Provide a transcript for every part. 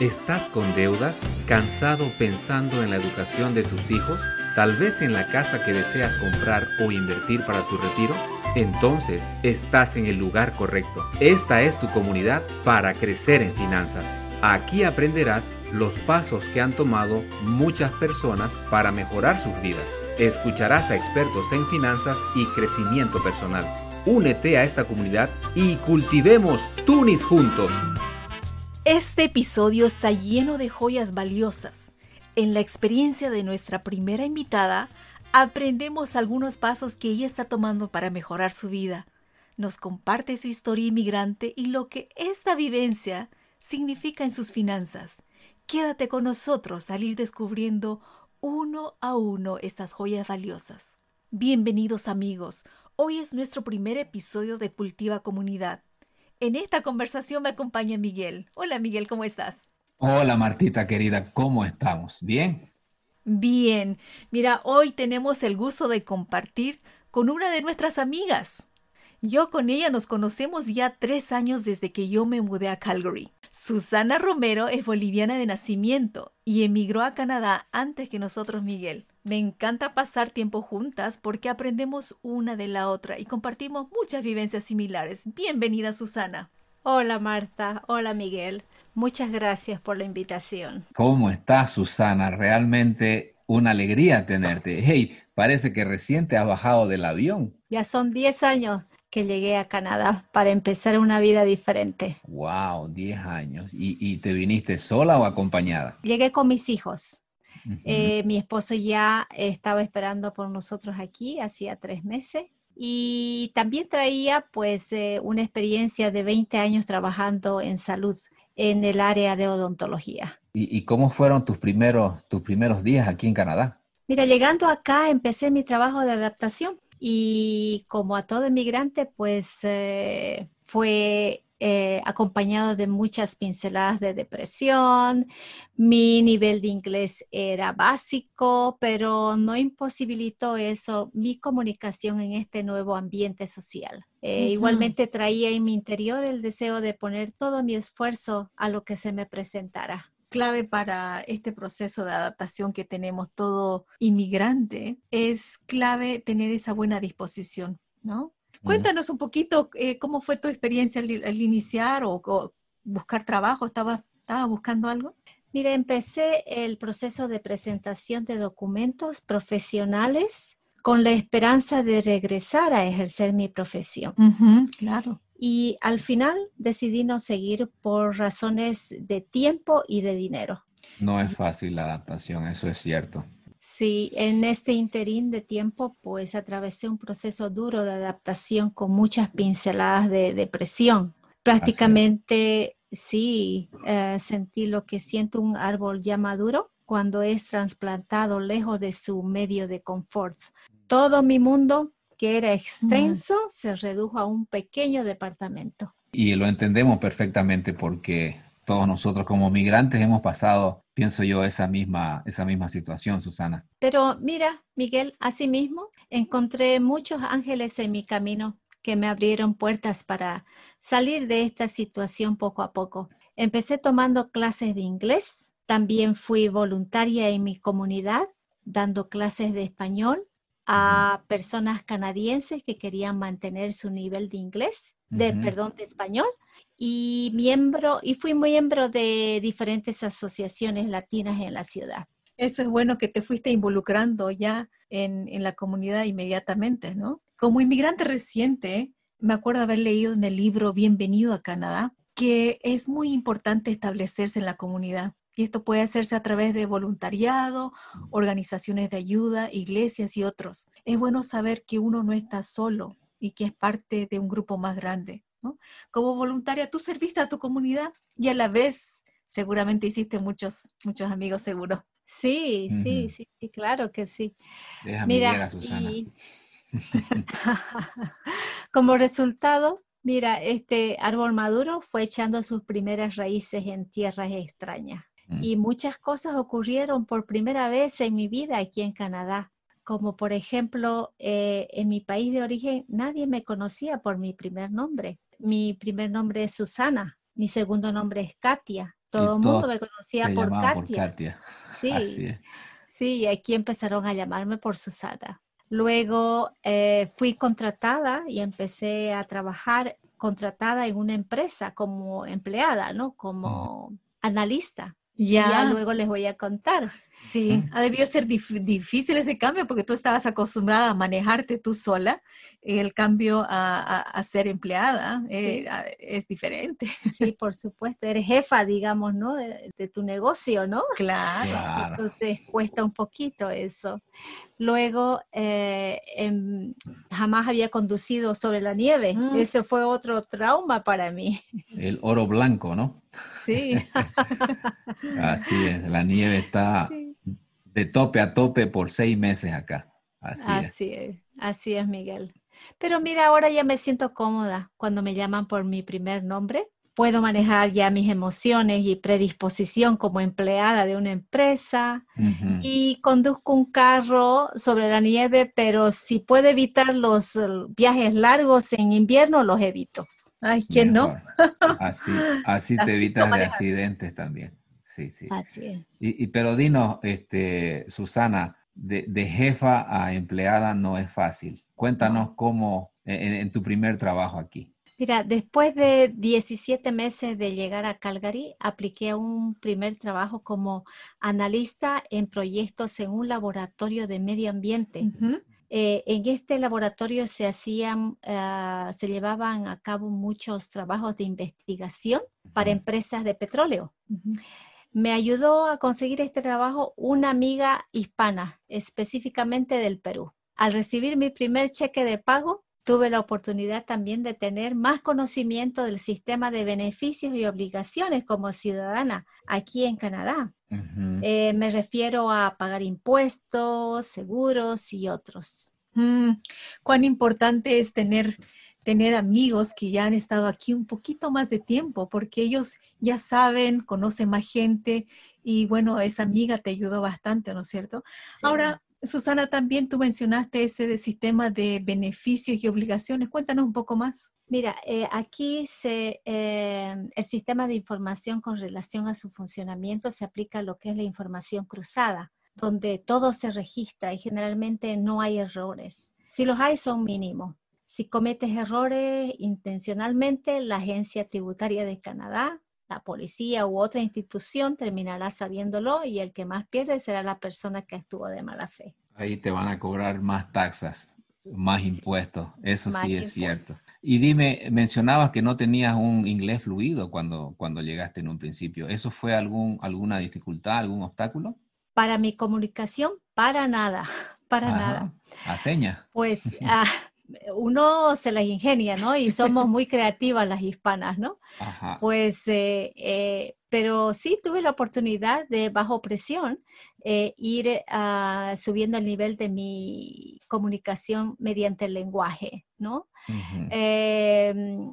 ¿Estás con deudas? ¿Cansado pensando en la educación de tus hijos? ¿Tal vez en la casa que deseas comprar o invertir para tu retiro? Entonces estás en el lugar correcto. Esta es tu comunidad para crecer en finanzas. Aquí aprenderás los pasos que han tomado muchas personas para mejorar sus vidas. Escucharás a expertos en finanzas y crecimiento personal. Únete a esta comunidad y cultivemos Tunis juntos. Este episodio está lleno de joyas valiosas. En la experiencia de nuestra primera invitada, aprendemos algunos pasos que ella está tomando para mejorar su vida. Nos comparte su historia inmigrante y lo que esta vivencia significa en sus finanzas. Quédate con nosotros al ir descubriendo uno a uno estas joyas valiosas. Bienvenidos amigos, hoy es nuestro primer episodio de Cultiva Comunidad. En esta conversación me acompaña Miguel. Hola Miguel, ¿cómo estás? Hola Martita querida, ¿cómo estamos? ¿Bien? Bien. Mira, hoy tenemos el gusto de compartir con una de nuestras amigas. Yo con ella nos conocemos ya tres años desde que yo me mudé a Calgary. Susana Romero es boliviana de nacimiento y emigró a Canadá antes que nosotros, Miguel. Me encanta pasar tiempo juntas porque aprendemos una de la otra y compartimos muchas vivencias similares. Bienvenida, Susana. Hola, Marta. Hola, Miguel. Muchas gracias por la invitación. ¿Cómo estás, Susana? Realmente una alegría tenerte. Hey, parece que recién te has bajado del avión. Ya son 10 años que llegué a Canadá para empezar una vida diferente. Wow, 10 años. ¿Y, ¿Y, te viniste sola o acompañada? Llegué con mis hijos. Eh, mi esposo ya estaba esperando por nosotros aquí hacía tres meses y también traía pues eh, una experiencia de 20 años trabajando en salud en el área de odontología. ¿Y, y cómo fueron tus primeros, tus primeros días aquí en Canadá? Mira, llegando acá empecé mi trabajo de adaptación y como a todo inmigrante pues eh, fue eh, acompañado de muchas pinceladas de depresión. Mi nivel de inglés era básico, pero no imposibilitó eso mi comunicación en este nuevo ambiente social. Eh, igualmente traía en mi interior el deseo de poner todo mi esfuerzo a lo que se me presentara clave para este proceso de adaptación que tenemos todo inmigrante es clave tener esa buena disposición, ¿no? Cuéntanos un poquito eh, cómo fue tu experiencia al, iniciar o, buscar trabajo. ¿Estabas estaba buscando algo? Mira, empecé el proceso de presentación de documentos profesionales con la esperanza de regresar a ejercer mi profesión. claro. Y al final decidí no seguir por razones de tiempo y de dinero. No es fácil la adaptación, eso es cierto. Sí, en este interín de tiempo, pues atravesé un proceso duro de adaptación con muchas pinceladas de depresión. Prácticamente, sí, eh, sentí lo que siento un árbol ya maduro cuando es trasplantado lejos de su medio de confort. Todo mi mundo, que era extenso, se redujo a un pequeño departamento. Y lo entendemos perfectamente porque todos nosotros como migrantes hemos pasado, pienso yo, esa misma, esa misma situación, Susana. Pero mira, Miguel, asimismo, encontré muchos ángeles en mi camino que me abrieron puertas para salir de esta situación poco a poco. Empecé tomando clases de inglés, también fui voluntaria en mi comunidad, dando clases de español a personas canadienses que querían mantener su nivel de inglés, de perdón, de español y miembro y fui miembro de diferentes asociaciones latinas en la ciudad. Eso es bueno que te fuiste involucrando ya en, en la comunidad inmediatamente, ¿no? Como inmigrante reciente, me acuerdo haber leído en el libro Bienvenido a Canadá que es muy importante establecerse en la comunidad. Y esto puede hacerse a través de voluntariado, organizaciones de ayuda, iglesias y otros. Es bueno saber que uno no está solo y que es parte de un grupo más grande. Como voluntaria, tú serviste a tu comunidad y a la vez seguramente hiciste muchos, muchos amigos seguros. Sí, sí, sí, claro que sí. mira, Susana. como resultado, mira, este árbol maduro fue echando sus primeras raíces en tierras extrañas. Mm. Y muchas cosas ocurrieron por primera vez en mi vida aquí en Canadá como por ejemplo eh, en mi país de origen nadie me conocía por mi primer nombre. Mi primer nombre es Susana, mi segundo nombre es Katia. Todo el mundo me conocía por Katia. por Katia. Sí, sí, y aquí empezaron a llamarme por Susana. Luego eh, fui contratada y empecé a trabajar contratada en una empresa como empleada, ¿no? Como analista. Ya. luego les voy a contar. Sí, ha debido ser difícil ese cambio porque tú estabas acostumbrada a manejarte tú sola. El cambio a, ser empleada eh, es diferente. Sí, por supuesto. Eres jefa, digamos, ¿no? De, tu negocio, ¿no? Claro. Entonces cuesta un poquito eso. Luego, eh, em, jamás había conducido sobre la nieve. Mm. Ese fue otro trauma para mí. El oro blanco, ¿no? Sí. Así es, la nieve está de tope a tope por seis meses acá. Así, es. Así es, Miguel. Pero mira, ahora ya me siento cómoda cuando me llaman por mi primer nombre. Puedo manejar ya mis emociones y predisposición como empleada de una empresa y conduzco un carro sobre la nieve, pero si puedo evitar los eh, viajes largos en invierno, los evito. Ay, ¿quién no? Así, así te evitas de accidentes también. Sí, sí. Así es. Y, pero dinos, este, Susana, de, jefa a empleada no es fácil. Cuéntanos cómo en, tu primer trabajo aquí. Mira, después de 17 meses de llegar a Calgary, apliqué a un primer trabajo como analista en proyectos en un laboratorio de medio ambiente. Eh, en este laboratorio se hacían, ah, se llevaban a cabo muchos trabajos de investigación para empresas de petróleo. Me ayudó a conseguir este trabajo una amiga hispana, específicamente del Perú. Al recibir mi primer cheque de pago, tuve la oportunidad también de tener más conocimiento del sistema de beneficios y obligaciones como ciudadana aquí en Canadá. Eh, me refiero a pagar impuestos, seguros y otros. Mm, cuán importante es tener, tener amigos que ya han estado aquí un poquito más de tiempo, porque ellos ya saben, conocen más gente y bueno, esa amiga te ayudó bastante, ¿no es cierto? Ahora, Susana, también tú mencionaste ese sistema de beneficios y obligaciones. Cuéntanos un poco más. Mira, eh, aquí se, eh, el sistema de información con relación a su funcionamiento se aplica a lo que es la información cruzada, donde todo se registra y generalmente no hay errores. Si los hay, son mínimos. Si cometes errores intencionalmente, la Agencia Tributaria de Canadá, la policía u otra institución terminará sabiéndolo y el que más pierde será la persona que estuvo de mala fe. Ahí te van a cobrar más taxas, más impuestos, eso sí es cierto. Y dime, mencionabas que no tenías un inglés fluido cuando, cuando llegaste en un principio. ¿Eso fue algún, alguna dificultad, algún obstáculo? Para mi comunicación, para nada, para nada. ¿A señas? Pues ah, uno se las ingenia, ¿no? Y somos muy creativas las hispanas, ¿no? Ajá. Pues, eh, eh, pero sí tuve la oportunidad de, bajo presión, eh, ir ah, subiendo el nivel de mi comunicación mediante el lenguaje, ¿no? Em,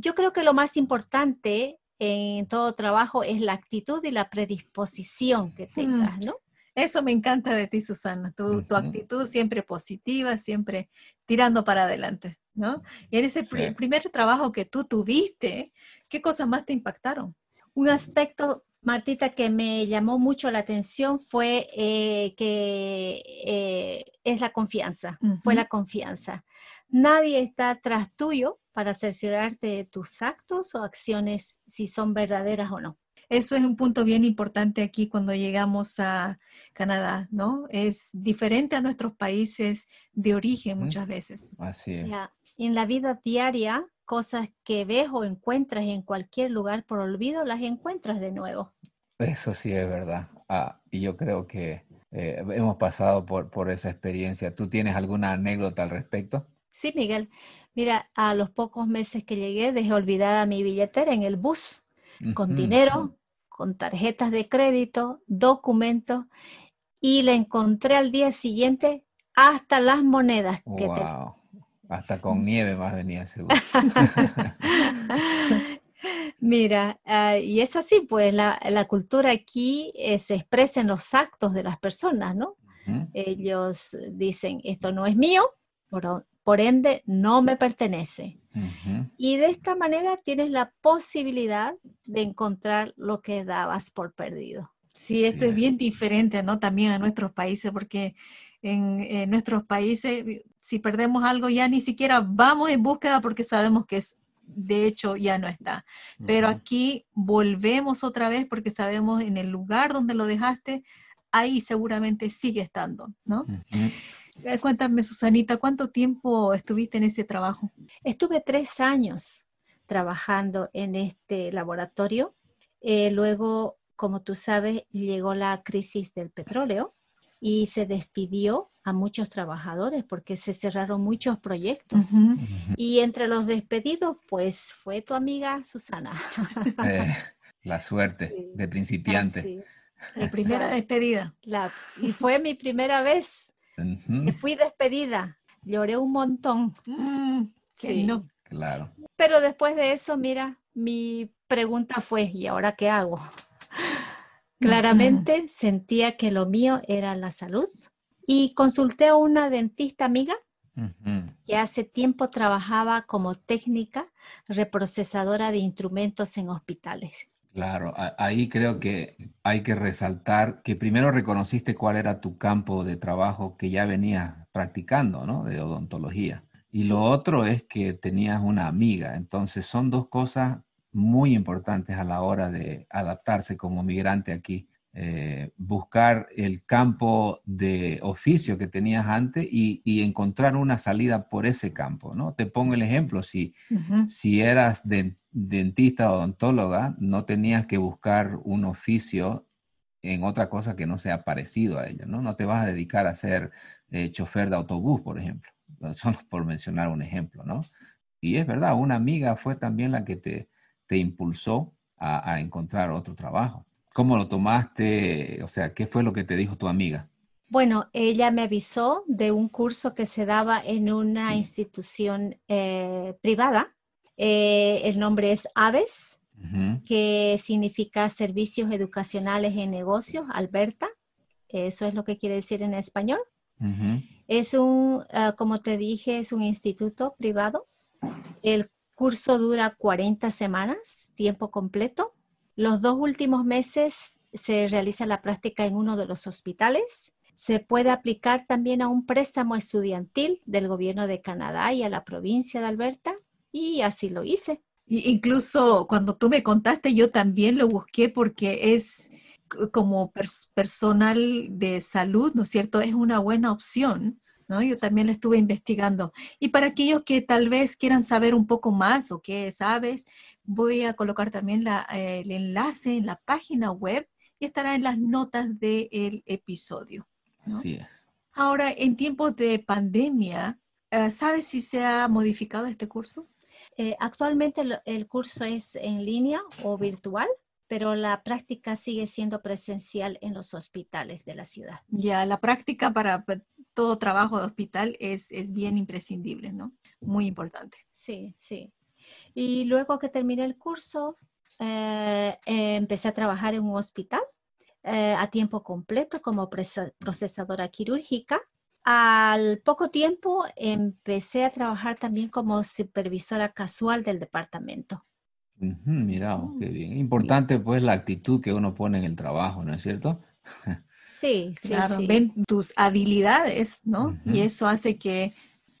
yo creo que lo más importante en todo trabajo es la actitud y la predisposición que tengas, ¿no? Eso me encanta de ti, Susana, tu, actitud siempre positiva, siempre tirando para adelante, ¿no? Y en ese primer trabajo que tú tuviste, ¿qué cosas más te impactaron? Un aspecto, Martita, que me llamó mucho la atención fue eh, que eh, es la confianza, fue la confianza. Nadie está tras tuyo para cerciorarte de tus actos o acciones si son verdaderas o no. Eso es un punto bien importante aquí cuando llegamos a Canadá, ¿no? Es diferente a nuestros países de origen muchas veces. Así es. En la vida diaria, cosas que ves o encuentras en cualquier lugar por olvido, las encuentras de nuevo. Eso sí es verdad. Ah, y yo creo que eh, hemos pasado por, por esa experiencia. ¿Tú tienes alguna anécdota al respecto? Sí, Miguel. Mira, a los pocos meses que llegué dejé olvidada mi billetera en el bus con dinero, con tarjetas de crédito, documentos y la encontré al día siguiente hasta las monedas que wow. Hasta con nieve más venía seguro. Mira, ah, y es así, pues la, cultura aquí eh, se expresa en los actos de las personas, ¿no? Ellos dicen, esto no es mío, por, por ende no me pertenece. Y de esta manera tienes la posibilidad de encontrar lo que dabas por perdido. Sí, esto es bien diferente, ¿no? También a nuestros países, porque en, nuestros países, si perdemos algo, ya ni siquiera vamos en búsqueda porque sabemos que es, de hecho, ya no está. Pero aquí volvemos otra vez porque sabemos en el lugar donde lo dejaste, ahí seguramente sigue estando, ¿no? Cuéntame, Susanita, ¿cuánto tiempo estuviste en ese trabajo? Estuve tres años trabajando en este laboratorio. Eh, luego como tú sabes, llegó la crisis del petróleo y se despidió a muchos trabajadores porque se cerraron muchos proyectos. Y entre los despedidos, pues fue tu amiga Susana. Eh, la suerte de principiante. La primera despedida. y fue mi primera vez. Fui despedida. Lloré un montón. Mm, sí. No. Claro. Pero después de eso, mira, mi pregunta fue, ¿y ahora qué hago? Claramente sentía que lo mío era la salud y consulté a una dentista amiga que hace tiempo trabajaba como técnica reprocesadora de instrumentos en hospitales. Claro, ahí creo que hay que resaltar que primero reconociste cuál era tu campo de trabajo que ya venías practicando, ¿no? De odontología. Y lo otro es que tenías una amiga. Entonces son dos cosas muy importantes a la hora de adaptarse como migrante aquí. Eh, buscar el campo de oficio que tenías antes y, encontrar una salida por ese campo, ¿no? Te pongo el ejemplo, si, si eras dentista o odontóloga, no tenías que buscar un oficio en otra cosa que no sea parecido a ella, ¿no? No te vas a dedicar a ser eh, chofer de autobús, por ejemplo, solo por mencionar un ejemplo, ¿no? Y es verdad, una amiga fue también la que te, te impulsó a, encontrar otro trabajo? ¿Cómo lo tomaste? O sea, ¿qué fue lo que te dijo tu amiga? Bueno, ella me avisó de un curso que se daba en una institución eh, privada. Eh, el nombre es AVES, que significa Servicios Educacionales en Negocios, Alberta. Eso es lo que quiere decir en español. Es un, ah, como te dije, es un instituto privado. El curso dura 40 semanas, tiempo completo. Los dos últimos meses se realiza la práctica en uno de los hospitales. Se puede aplicar también a un préstamo estudiantil del gobierno de Canadá y a la provincia de Alberta y así lo hice. incluso cuando tú me contaste, yo también lo busqué porque es como personal de salud, ¿no es cierto? Es una buena opción yo también lo estuve investigando. Y para aquellos que tal vez quieran saber un poco más o qué sabes, voy a colocar también el enlace en la página web y estará en las notas del episodio. Así es. Ahora, en tiempos de pandemia, eh, ¿sabes si se ha modificado este curso? Eh, actualmente el, curso es en línea o virtual pero la práctica sigue siendo presencial en los hospitales de la ciudad. Ya, la práctica para todo trabajo de hospital es, es bien imprescindible, ¿no? Muy importante. Sí, sí. Y luego que terminé el curso, eh, eh, empecé a trabajar en un hospital eh, a tiempo completo como procesadora quirúrgica. Al poco tiempo empecé a trabajar también como supervisora casual del departamento. mira, oh, qué bien. Importante pues la actitud que uno pone en el trabajo, ¿no es cierto? Sí, claro, ven tus habilidades, ¿no? Y eso hace que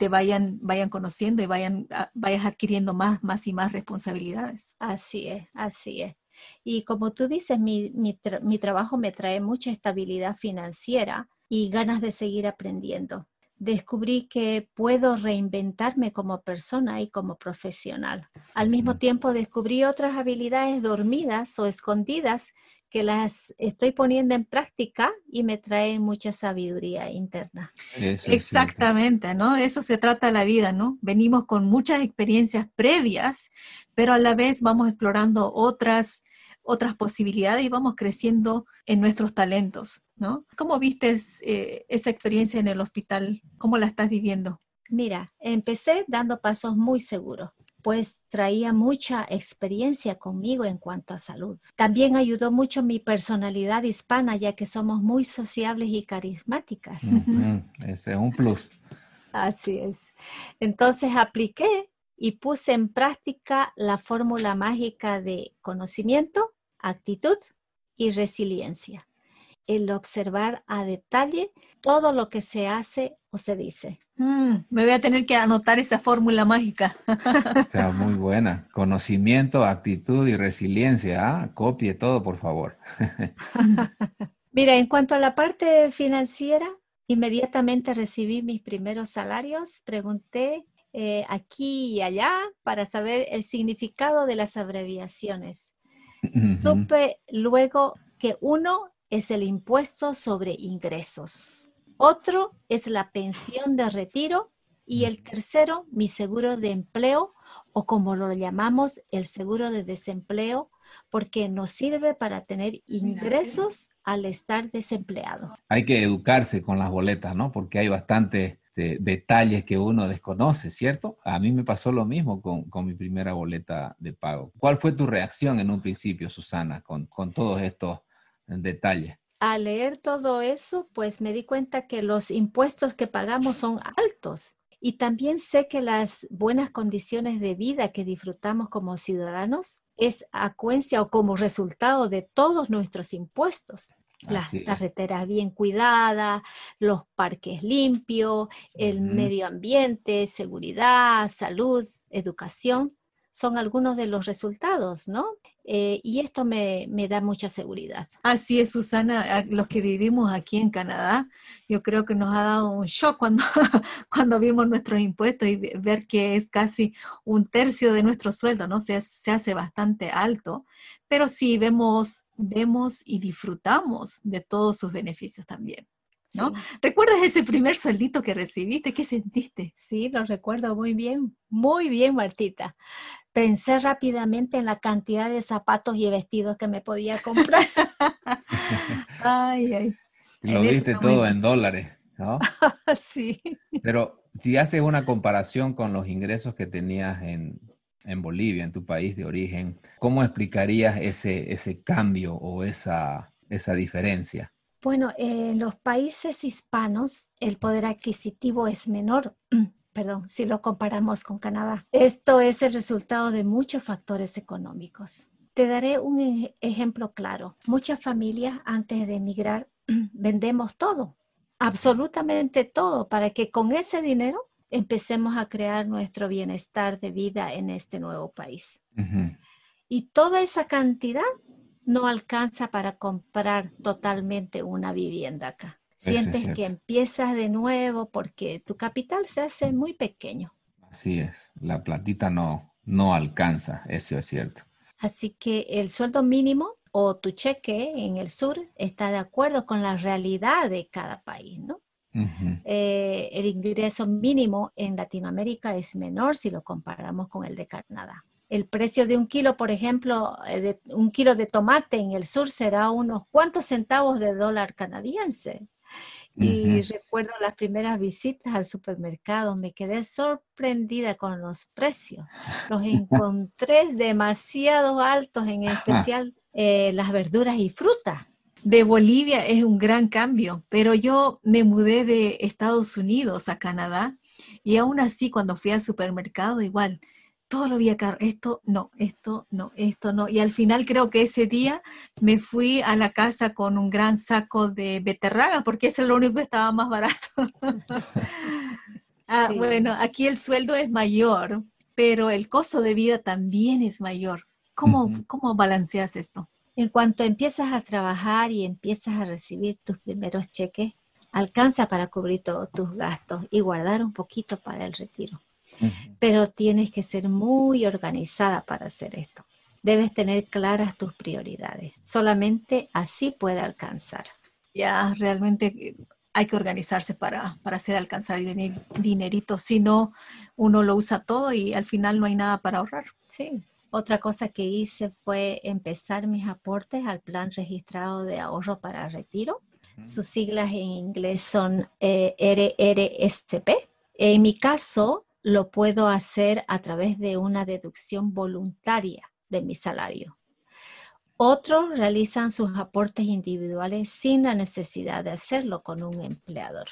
te vayan, vayan conociendo y vayan, vayas adquiriendo más, más y más responsabilidades. Así es, así es. Y como tú dices, mi, mi, mi trabajo me trae mucha estabilidad financiera y ganas de seguir aprendiendo. Descubrí que puedo reinventarme como persona y como profesional. Al mismo tiempo descubrí otras habilidades dormidas o escondidas que las estoy poniendo en práctica y me trae mucha sabiduría interna. Exactamente, ¿no? eso se trata la vida, ¿no? Venimos con muchas experiencias previas, pero a la vez vamos explorando otras, otras posibilidades y vamos creciendo en nuestros talentos, ¿no? ¿Cómo viste eh, esa experiencia en el hospital? ¿Cómo la estás viviendo? Mira, empecé dando pasos muy seguros pues traía mucha experiencia conmigo en cuanto a salud. También ayudó mucho mi personalidad hispana, ya que somos muy sociables y carismáticas. ese es un plus. Así es. Entonces apliqué y puse en práctica la fórmula mágica de conocimiento, actitud y resiliencia. El observar a detalle todo lo que se hace o se dice. Mm, me voy a tener que anotar esa fórmula mágica. o sea, muy buena. Conocimiento, actitud y resiliencia. ¿ah? Copie todo, por favor. Mira, en cuanto a la parte financiera, inmediatamente recibí mis primeros salarios. Pregunté eh, aquí y allá para saber el significado de las abreviaciones. Supe luego que uno es el impuesto sobre ingresos, otro es la pensión de retiro y el tercero mi seguro de empleo o como lo llamamos el seguro de desempleo porque nos sirve para tener ingresos al estar desempleado. Hay que educarse con las boletas, ¿no? Porque hay bastante este, detalles que uno desconoce, ¿cierto? A mí me pasó lo mismo con, mi primera boleta de pago. ¿Cuál fue tu reacción en un principio, Susana, con, con todos estos detalles? Al leer todo eso, pues me di cuenta que los impuestos que pagamos son altos. Y también sé que las buenas condiciones de vida que disfrutamos como ciudadanos es acuencia o como resultado de todos nuestros impuestos. Las carreteras bien cuidadas, los parques limpios, el medio ambiente, seguridad, salud, educación, son algunos de los resultados, ¿no? Eh, y esto me, da mucha seguridad. Así es, Susana, los que vivimos aquí en Canadá, yo creo que nos ha dado un shock cuando, cuando vimos nuestros impuestos y ver que es casi un tercio de nuestro sueldo, ¿no? Se, se hace bastante alto, pero sí vemos, vemos y disfrutamos de todos sus beneficios también. ¿No? ¿Recuerdas ese primer sueldito que recibiste? ¿Qué sentiste? Sí, lo recuerdo muy bien, muy bien, Martita pensé rápidamente en la cantidad de zapatos y vestidos que me podía comprar. ay, ay. Lo viste todo en dólares, ¿no? sí. Pero si haces una comparación con los ingresos que tenías en, Bolivia, en tu país de origen, ¿cómo explicarías ese, ese cambio o esa, esa diferencia? Bueno, en los países hispanos el poder adquisitivo es menor perdón, si lo comparamos con Canadá. Esto es el resultado de muchos factores económicos. Te daré un ejemplo claro. Muchas familias antes de emigrar vendemos todo, absolutamente todo, para que con ese dinero empecemos a crear nuestro bienestar de vida en este nuevo país. Y toda esa cantidad no alcanza para comprar totalmente una vivienda acá. Sientes que empiezas de nuevo porque tu capital se hace muy pequeño. Así es, la platita no, no alcanza, eso es cierto. Así que el sueldo mínimo o tu cheque en el sur está de acuerdo con la realidad de cada país, ¿no? Eh, el ingreso mínimo en Latinoamérica es menor si lo comparamos con el de Canadá. El precio de un kilo, por ejemplo, eh, de un kilo de tomate en el sur será unos cuantos centavos de dólar canadiense. Y recuerdo las primeras visitas al supermercado, me quedé sorprendida con los precios. Los encontré demasiado altos, en especial eh, las verduras y frutas. De Bolivia es un gran cambio, pero yo me mudé de Estados Unidos a Canadá y aún así cuando fui al supermercado igual todo lo vi caro, esto no, esto no, esto no. Y al final creo que ese día me fui a la casa con un gran saco de beterraga, porque ese es lo único que estaba más barato. ah, Bueno, aquí el sueldo es mayor, pero el costo de vida también es mayor. ¿Cómo, ¿Cómo balanceas esto? En cuanto empiezas a trabajar y empiezas a recibir tus primeros cheques, alcanza para cubrir todos tus gastos y guardar un poquito para el retiro pero tienes que ser muy organizada para hacer esto. Debes tener claras tus prioridades. Solamente así puede alcanzar. Ya, realmente eh, hay que organizarse para, para hacer alcanzar dinerito. Si no, uno lo usa todo y al final no hay nada para ahorrar. Sí. Otra cosa que hice fue empezar mis aportes al plan registrado de ahorro para retiro. Sus siglas en inglés son eh, RRSP. En mi caso, lo puedo hacer a través de una deducción voluntaria de mi salario. Otros realizan sus aportes individuales sin la necesidad de hacerlo con un empleador.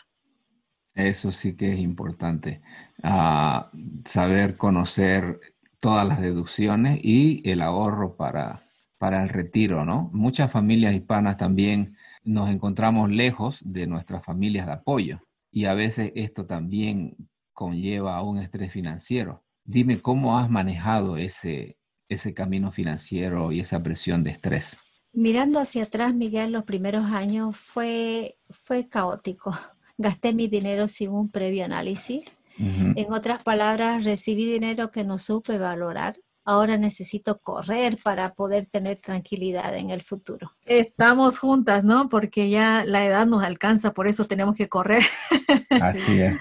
Eso sí que es importante, ah, saber conocer todas las deducciones y el ahorro para, para el retiro, ¿no? Muchas familias hispanas también nos encontramos lejos de nuestras familias de apoyo y a veces esto también conlleva un estrés financiero. Dime cómo has manejado ese, ese camino financiero y esa presión de estrés. Mirando hacia atrás, Miguel, los primeros años fue, fue caótico. Gasté mi dinero sin un previo análisis. En otras palabras, recibí dinero que no supe valorar. Ahora necesito correr para poder tener tranquilidad en el futuro. Estamos juntas, ¿no? Porque ya la edad nos alcanza, por eso tenemos que correr. Así es.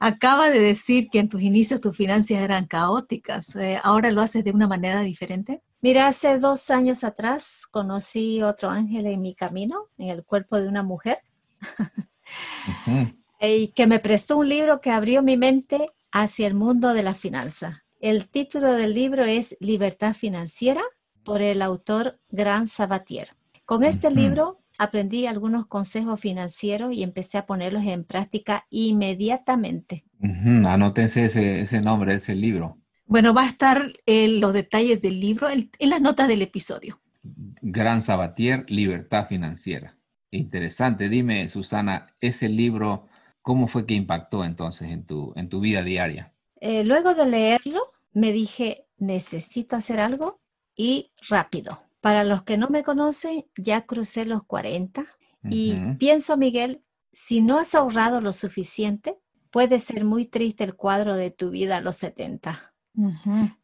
Acaba de decir que en tus inicios tus finanzas eran caóticas. Eh, ¿Ahora lo haces de una manera diferente? Mira, hace dos años atrás conocí otro ángel en mi camino, en el cuerpo de una mujer, y que me prestó un libro que abrió mi mente hacia el mundo de la finanza. El título del libro es Libertad Financiera por el autor Gran Sabatier. Con este libro aprendí algunos consejos financieros y empecé a ponerlos en práctica inmediatamente. Anótense ese, ese nombre, ese libro. Bueno, va a estar en los detalles del libro en, las notas del episodio. Gran Sabatier, Libertad Financiera. Interesante. Dime, Susana, ese libro, ¿cómo fue que impactó entonces en tu, en tu vida diaria? Eh, luego de leerlo, me dije, necesito hacer algo y rápido. Para los que no me conocen, ya crucé los 40 y pienso, Miguel, si no has ahorrado lo suficiente, puede ser muy triste el cuadro de tu vida a los 70.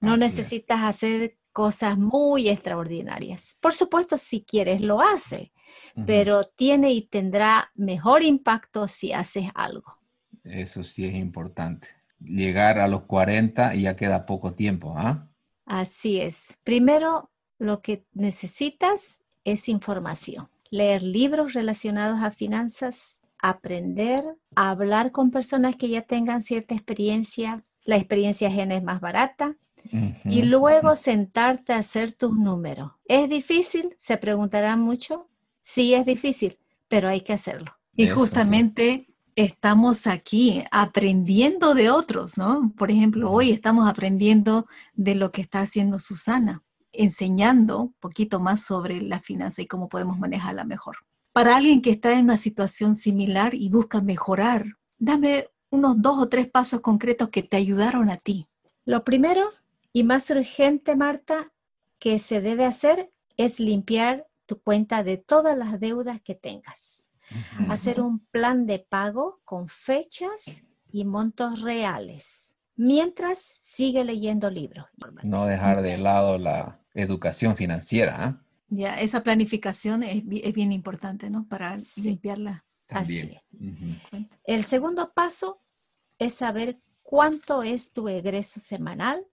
No necesitas hacer cosas muy extraordinarias. Por supuesto, si quieres, lo hace, pero tiene y tendrá mejor impacto si haces algo. Eso sí es importante. Llegar a los 40 y ya queda poco tiempo, ¿ah? Así es. Primero, lo que necesitas es información. Leer libros relacionados a finanzas, aprender a hablar con personas que ya tengan cierta experiencia. La experiencia ajena es más barata. y luego sentarte a hacer tus números. ¿Es difícil? Se preguntarán mucho. Sí, es difícil, pero hay que hacerlo. Y justamente estamos aquí aprendiendo de otros, ¿no? Por ejemplo, hoy estamos aprendiendo de lo que está haciendo Susana enseñando un poquito más sobre la finanza y cómo podemos manejarla mejor. Para alguien que está en una situación similar y busca mejorar, dame unos dos o tres pasos concretos que te ayudaron a ti. Lo primero y más urgente, Marta, que se debe hacer es limpiar tu cuenta de todas las deudas que tengas. Hacer un plan de pago con fechas y montos reales. Mientras sigue leyendo libros. No dejar de lado la, educación financiera. ¿ah? Ya, esa planificación es, bien importante, ¿no? Para limpiarla. También. El segundo paso es saber cuánto es tu egreso semanal,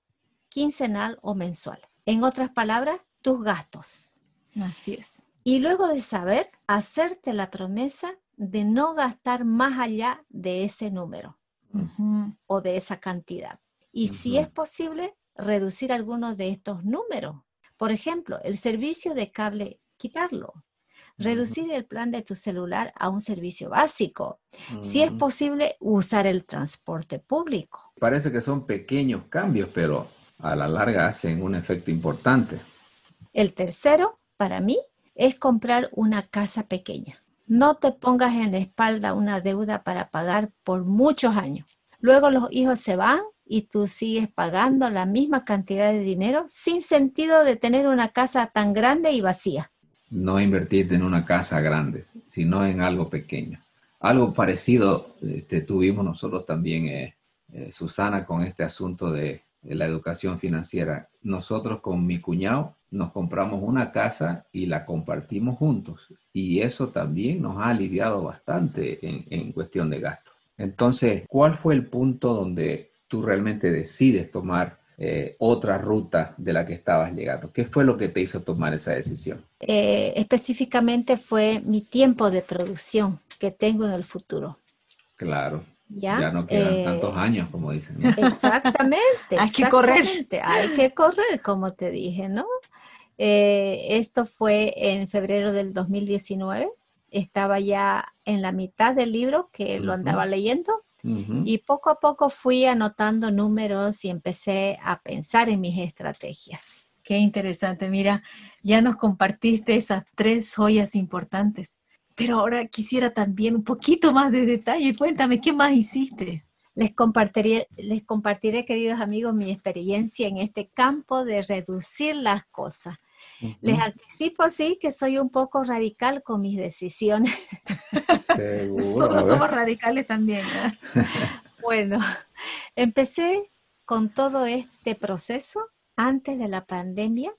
quincenal o mensual. En otras palabras, tus gastos. Así es. Y luego de saber, hacerte la promesa de no gastar más allá de ese número o de esa cantidad. Y si es posible, reducir algunos de estos números por ejemplo, el servicio de cable, quitarlo. Reducir el plan de tu celular a un servicio básico. Si es posible, usar el transporte público. Parece que son pequeños cambios, pero a la larga hacen un efecto importante. El tercero, para mí, es comprar una casa pequeña. No te pongas en la espalda una deuda para pagar por muchos años. Luego los hijos se van y tú sigues pagando la misma cantidad de dinero sin sentido de tener una casa tan grande y vacía. No invertirte en una casa grande, sino en algo pequeño. Algo parecido este, tuvimos nosotros también, eh, eh, Susana, con este asunto de, la educación financiera. Nosotros con mi cuñado nos compramos una casa y la compartimos juntos. Y eso también nos ha aliviado bastante en, en cuestión de gastos. Entonces, ¿cuál fue el punto donde tú realmente decides tomar eh, otra ruta de la que estabas llegando? ¿Qué fue lo que te hizo tomar esa decisión? Eh, específicamente fue mi tiempo de producción que tengo en el futuro. Claro. Ya, no quedan eh, tantos años, como dicen. Exactamente. hay que correr. Hay que correr, como te dije, ¿no? esto fue en febrero del 2019 estaba ya en la mitad del libro que lo andaba leyendo y poco a poco fui anotando números y empecé a pensar en mis estrategias. Qué interesante, mira, ya nos compartiste esas tres joyas importantes, pero ahora quisiera también un poquito más de detalle. Cuéntame, ¿qué más hiciste? Les compartiré, les compartiré, queridos amigos, mi experiencia en este campo de reducir las cosas. Les anticipo así que soy un poco radical con mis decisiones. Nosotros somos radicales también. bueno, empecé con todo este proceso antes de la pandemia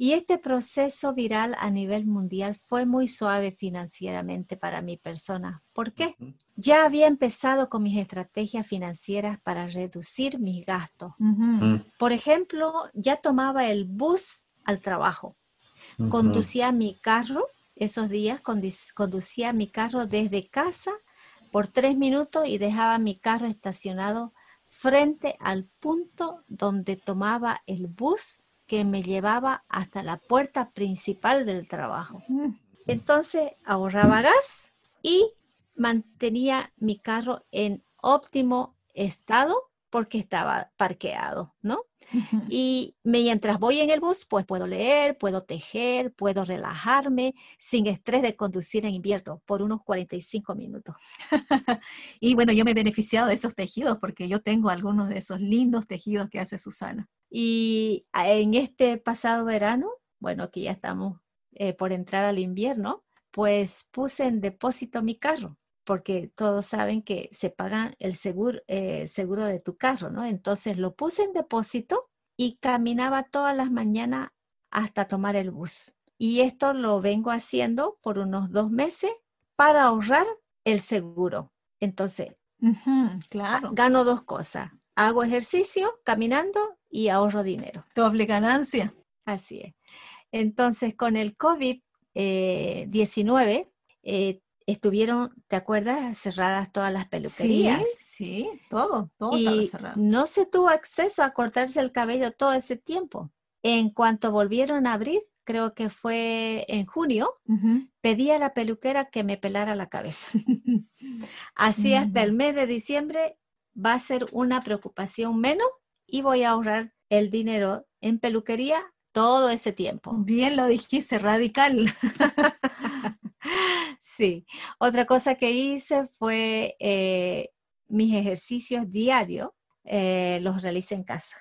y este proceso viral a nivel mundial fue muy suave financieramente para mi persona. ¿Por qué? Ya había empezado con mis estrategias financieras para reducir mis gastos. Mm. Por ejemplo, ya tomaba el bus al trabajo. Conducía mi carro, esos días conducía mi carro desde casa por tres minutos y dejaba mi carro estacionado frente al punto donde tomaba el bus que me llevaba hasta la puerta principal del trabajo. Mm. Entonces ahorraba gas y mantenía mi carro en óptimo estado porque estaba parqueado, ¿no? Y mientras voy en el bus, pues puedo leer, puedo tejer, puedo relajarme sin estrés de conducir en invierno por unos 45 minutos. y bueno, yo me he beneficiado de esos tejidos porque yo tengo algunos de esos lindos tejidos que hace Susana. Y en este pasado verano, bueno, que ya estamos eh, por entrar al invierno, pues puse en depósito mi carro porque todos saben que se paga el seguro, eh, seguro de tu carro, ¿no? Entonces lo puse en depósito y caminaba todas las mañanas hasta tomar el bus. Y esto lo vengo haciendo por unos dos meses para ahorrar el seguro. Entonces, claro. gano dos cosas. Hago ejercicio caminando y ahorro dinero. Doble ganancia. Así es. Entonces, con el COVID-19, eh, estuvieron, ¿te acuerdas? Cerradas todas las peluquerías. Sí, todo, todo estaba cerrado. No se tuvo acceso a cortarse el cabello todo ese tiempo. En cuanto volvieron a abrir, creo que fue en junio, pedí a la peluquera que me pelara la cabeza. Así hasta el mes de diciembre va a ser una preocupación menos y voy a ahorrar el dinero en peluquería todo ese tiempo. Bien lo dijiste, radical. Sí, otra cosa que hice fue eh, mis ejercicios diarios, eh, los realicé en casa.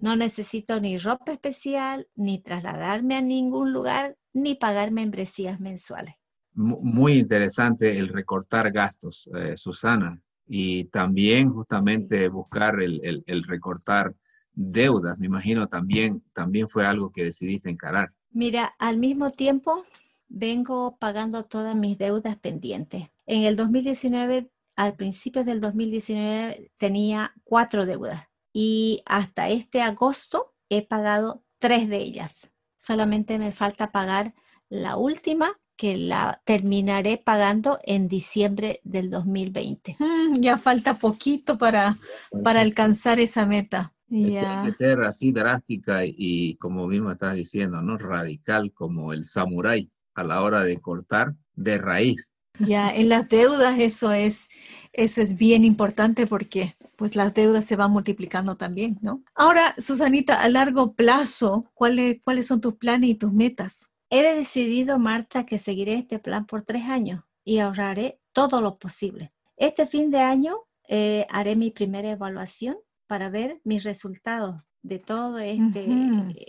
No necesito ni ropa especial, ni trasladarme a ningún lugar, ni pagar membresías mensuales. Muy interesante el recortar gastos, eh, Susana, y también justamente buscar el, el, recortar deudas. Me imagino también, también fue algo que decidiste encarar. Mira, al mismo tiempo vengo pagando todas mis deudas pendientes. En el 2019, al principio del 2019, tenía cuatro deudas y hasta este agosto he pagado tres de ellas. Solamente me falta pagar la última que la terminaré pagando en diciembre del 2020. Mm, ya falta poquito para, para alcanzar esa meta. Tiene que ser así drástica y, como mismo estás diciendo, ¿no? Radical como el samurái a la hora de cortar de raíz. Ya, en las deudas eso es, eso es bien importante porque pues las deudas se van multiplicando también, ¿no? Ahora, Susanita, a largo plazo, ¿cuáles, ¿cuáles son tus planes y tus metas? He decidido, Marta, que seguiré este plan por tres años y ahorraré todo lo posible. Este fin de año eh, haré mi primera evaluación para ver mis resultados de todo este,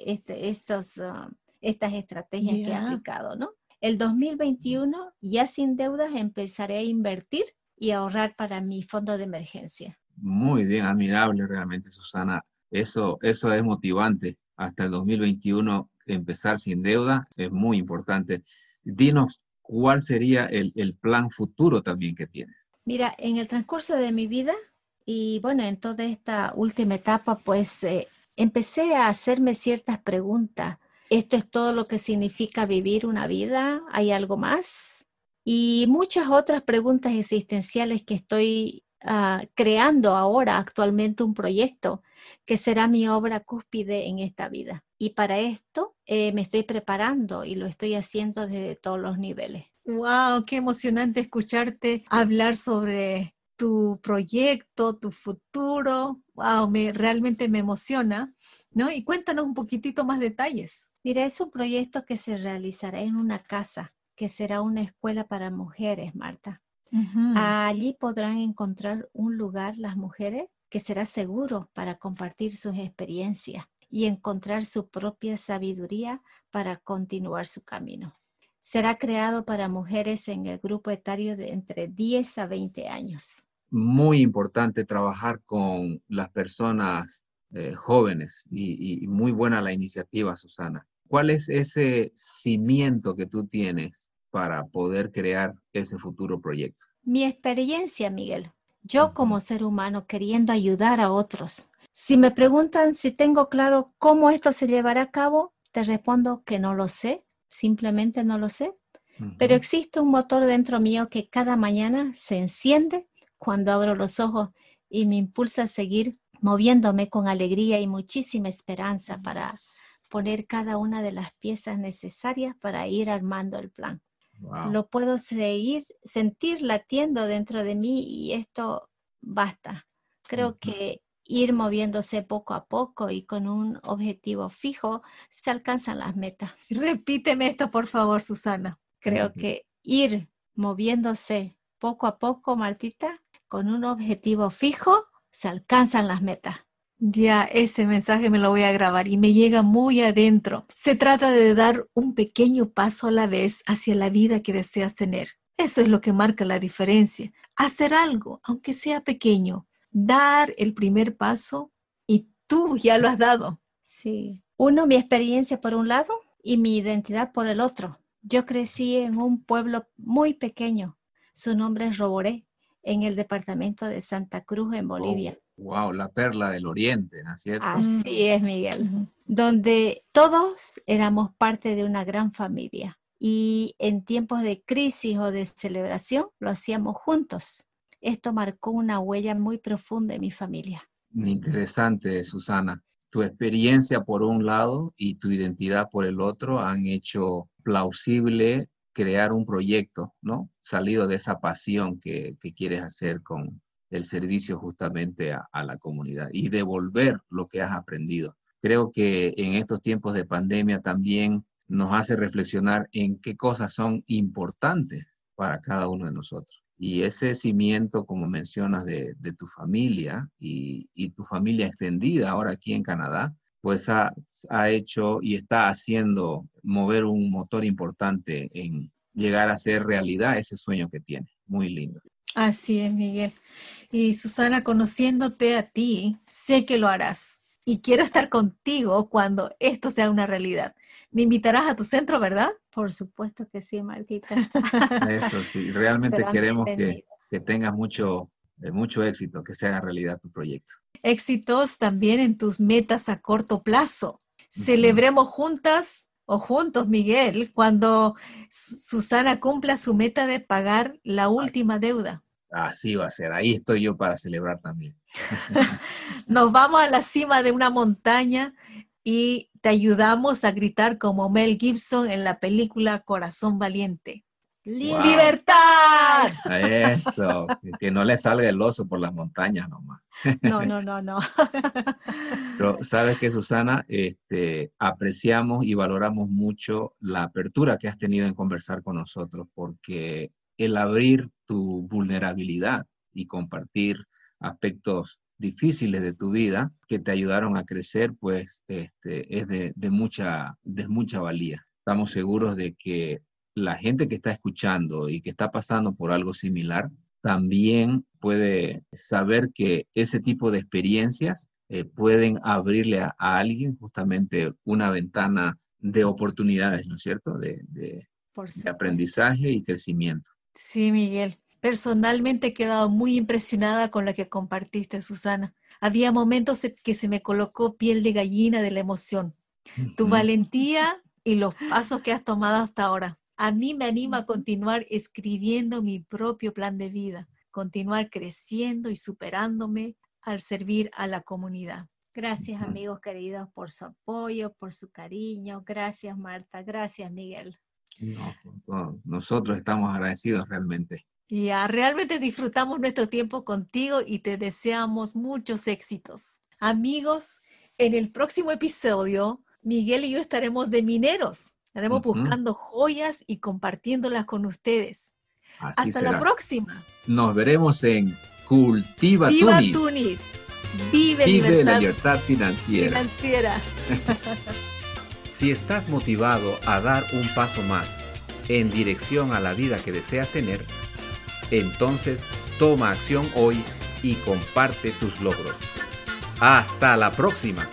este estos, ah, estas estrategias que he aplicado, ¿no? El 2021, ya sin deudas, empezaré a invertir y ahorrar para mi fondo de emergencia. Muy bien, admirable realmente, Susana. Eso, eso es motivante. Hasta el 2021 empezar sin deuda es muy importante. Dinos, ¿cuál sería el, plan futuro también que tienes? Mira, en el transcurso de mi vida y bueno, en toda esta última etapa, pues eh, empecé a hacerme ciertas preguntas esto es todo lo que significa vivir una vida, hay algo más. Y muchas otras preguntas existenciales que estoy ah, creando ahora actualmente un proyecto que será mi obra cúspide en esta vida. Y para esto eh, me estoy preparando y lo estoy haciendo desde todos los niveles. Wow, qué emocionante escucharte hablar sobre tu proyecto, tu futuro. Wow, me, realmente me emociona, ¿no? Y cuéntanos un poquitito más detalles. Mira, es un proyecto que se realizará en una casa, que será una escuela para mujeres, Marta. Allí podrán encontrar un lugar las mujeres que será seguro para compartir sus experiencias y encontrar su propia sabiduría para continuar su camino. Será creado para mujeres en el grupo etario de entre 10 a 20 años. Muy importante trabajar con las personas eh, jóvenes y, y muy buena la iniciativa, Susana. ¿Cuál es ese cimiento que tú tienes para poder crear ese futuro proyecto? Mi experiencia, Miguel. Yo como ser humano queriendo ayudar a otros. Si me preguntan si tengo claro cómo esto se llevará a cabo, te respondo que no lo sé, simplemente no lo sé. Pero existe un motor dentro mío que cada mañana se enciende cuando abro los ojos y me impulsa a seguir moviéndome con alegría y muchísima esperanza para poner cada una de las piezas necesarias para ir armando el plan. Lo puedo seguir, sentir latiendo dentro de mí y esto basta. Creo que ir moviéndose poco a poco y con un objetivo fijo se alcanzan las metas. Repíteme esto, por favor, Susana. Creo que ir moviéndose poco a poco, Martita, con un objetivo fijo, se alcanzan las metas. Ya, ese mensaje me lo voy a grabar y me llega muy adentro. Se trata de dar un pequeño paso a la vez hacia la vida que deseas tener. Eso es lo que marca la diferencia. Hacer algo, aunque sea pequeño, dar el primer paso y tú ya lo has dado. Sí. Uno, mi experiencia por un lado y mi identidad por el otro. Yo crecí en un pueblo muy pequeño. Su nombre es Roboré, en el departamento de Santa Cruz, en Bolivia. Wow, la perla del oriente, ¿no es cierto? Así es, Miguel. Donde todos éramos parte de una gran familia y en tiempos de crisis o de celebración lo hacíamos juntos. Esto marcó una huella muy profunda en mi familia. Interesante, Susana. Tu experiencia por un lado y tu identidad por el otro han hecho plausible crear un proyecto, ¿no? Salido de esa pasión que, que quieres hacer con, el servicio justamente a, la comunidad y devolver lo que has aprendido. Creo que en estos tiempos de pandemia también nos hace reflexionar en qué cosas son importantes para cada uno de nosotros. Y ese cimiento, como mencionas, de, tu familia y, tu familia extendida ahora aquí en Canadá, pues ha, ha, hecho y está haciendo mover un motor importante en llegar a ser realidad ese sueño que tiene. Muy lindo. Así es, Miguel. Y Susana, conociéndote a ti, sé que lo harás. Y quiero estar contigo cuando esto sea una realidad. Me invitarás a tu centro, ¿verdad? Por supuesto que sí, Martita. Eso sí, realmente queremos que, tengas mucho, eh, mucho éxito, que se haga realidad tu proyecto. Éxitos también en tus metas a corto plazo. Celebremos juntas o juntos, Miguel, cuando Susana cumpla su meta de pagar la última deuda. Así va a ser, ahí estoy yo para celebrar también. Nos vamos a la cima de una montaña y te ayudamos a gritar como Mel Gibson en la película Corazón Valiente. ¡Libertad! Eso, que no le salga el oso por las montañas nomás. No, no, no, no. Pero sabes que, Susana, este, apreciamos y valoramos mucho la apertura que has tenido en conversar con nosotros, porque el abrir tu vulnerabilidad y compartir aspectos difíciles de tu vida que te ayudaron a crecer, pues este, es de, mucha, de mucha valía. Estamos seguros de que la gente que está escuchando y que está pasando por algo similar, también puede saber que ese tipo de experiencias eh, pueden abrirle a, alguien justamente una ventana de oportunidades, ¿no es cierto? de aprendizaje y crecimiento. Sí, Miguel. Personalmente he quedado muy impresionada con lo que compartiste, Susana. Había momentos que se me colocó piel de gallina de la emoción. Tu valentía y los pasos que has tomado hasta ahora. A mí me anima a continuar escribiendo mi propio plan de vida, continuar creciendo y superándome al servir a la comunidad. Gracias amigos queridos por su apoyo, por su cariño. Gracias Marta, gracias Miguel. No, nosotros estamos agradecidos realmente. Ya, realmente disfrutamos nuestro tiempo contigo y te deseamos muchos éxitos. Amigos, en el próximo episodio, Miguel y yo estaremos de mineros. Estaremos buscando joyas y compartiéndolas con ustedes. Hasta la próxima. Nos veremos en Cultiva Viva Tunis. Vive, Vive la libertad financiera. financiera. si estás motivado a dar un paso más en dirección a la vida que deseas tener, entonces toma acción hoy y comparte tus logros. Hasta la próxima.